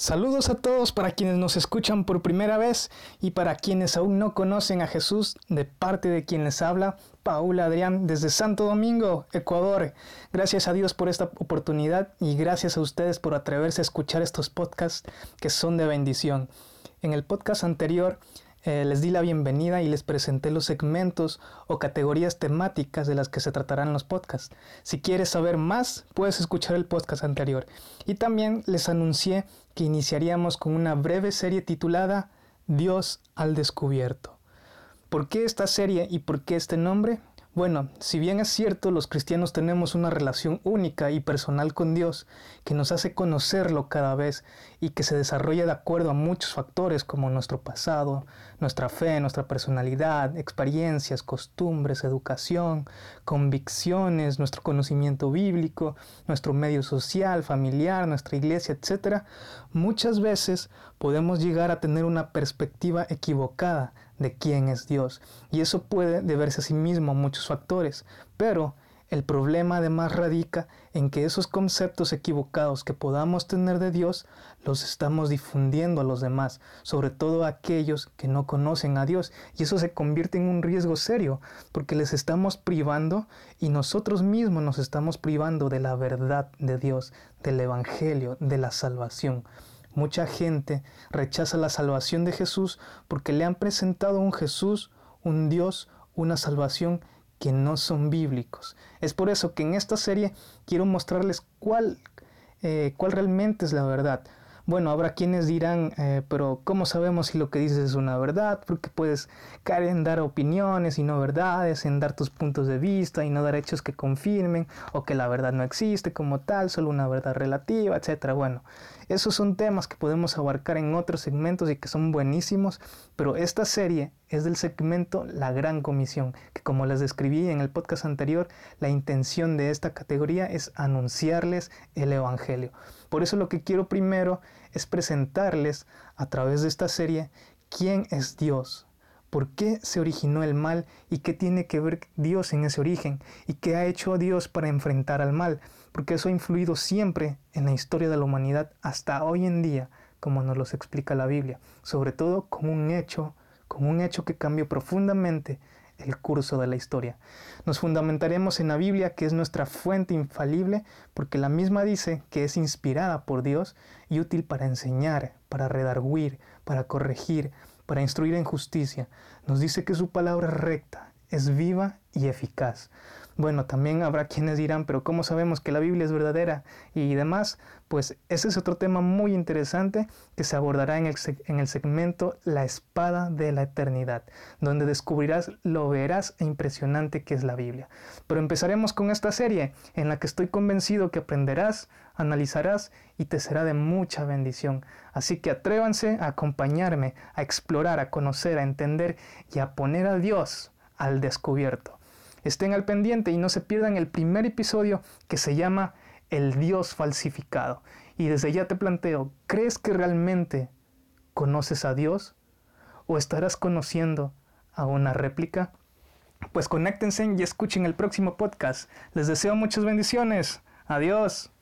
Saludos a todos para quienes nos escuchan por primera vez y para quienes aún no conocen a Jesús de parte de quien les habla, Paula Adrián desde Santo Domingo, Ecuador. Gracias a Dios por esta oportunidad y gracias a ustedes por atreverse a escuchar estos podcasts que son de bendición. En el podcast anterior eh, les di la bienvenida y les presenté los segmentos o categorías temáticas de las que se tratarán los podcasts. Si quieres saber más, puedes escuchar el podcast anterior. Y también les anuncié que iniciaríamos con una breve serie titulada Dios al descubierto. ¿Por qué esta serie y por qué este nombre? Bueno, si bien es cierto, los cristianos tenemos una relación única y personal con Dios que nos hace conocerlo cada vez y que se desarrolla de acuerdo a muchos factores como nuestro pasado, nuestra fe, nuestra personalidad, experiencias, costumbres, educación, convicciones, nuestro conocimiento bíblico, nuestro medio social, familiar, nuestra iglesia, etc., muchas veces podemos llegar a tener una perspectiva equivocada de quién es Dios. Y eso puede deberse a sí mismo a muchos factores, pero el problema además radica en que esos conceptos equivocados que podamos tener de Dios los estamos difundiendo a los demás, sobre todo a aquellos que no conocen a Dios. Y eso se convierte en un riesgo serio, porque les estamos privando y nosotros mismos nos estamos privando de la verdad de Dios, del Evangelio, de la salvación. Mucha gente rechaza la salvación de Jesús porque le han presentado un Jesús, un Dios, una salvación que no son bíblicos. Es por eso que en esta serie quiero mostrarles cuál, eh, cuál realmente es la verdad. Bueno, habrá quienes dirán, eh, pero ¿cómo sabemos si lo que dices es una verdad? Porque puedes caer en dar opiniones y no verdades, en dar tus puntos de vista y no dar hechos que confirmen, o que la verdad no existe como tal, solo una verdad relativa, etc. Bueno, esos son temas que podemos abarcar en otros segmentos y que son buenísimos, pero esta serie es del segmento La Gran Comisión, que como les describí en el podcast anterior, la intención de esta categoría es anunciarles el Evangelio. Por eso lo que quiero primero es presentarles a través de esta serie quién es Dios, por qué se originó el mal y qué tiene que ver Dios en ese origen y qué ha hecho Dios para enfrentar al mal, porque eso ha influido siempre en la historia de la humanidad hasta hoy en día, como nos lo explica la Biblia, sobre todo como un hecho, como un hecho que cambió profundamente el curso de la historia. Nos fundamentaremos en la Biblia, que es nuestra fuente infalible, porque la misma dice que es inspirada por Dios y útil para enseñar, para redarguir, para corregir, para instruir en justicia. Nos dice que su palabra es recta, es viva y eficaz. Bueno, también habrá quienes dirán, pero ¿cómo sabemos que la Biblia es verdadera y demás? Pues ese es otro tema muy interesante que se abordará en el, en el segmento La espada de la eternidad, donde descubrirás lo veraz e impresionante que es la Biblia. Pero empezaremos con esta serie en la que estoy convencido que aprenderás, analizarás y te será de mucha bendición. Así que atrévanse a acompañarme, a explorar, a conocer, a entender y a poner a Dios al descubierto. Estén al pendiente y no se pierdan el primer episodio que se llama El Dios falsificado. Y desde ya te planteo, ¿crees que realmente conoces a Dios? ¿O estarás conociendo a una réplica? Pues conéctense y escuchen el próximo podcast. Les deseo muchas bendiciones. Adiós.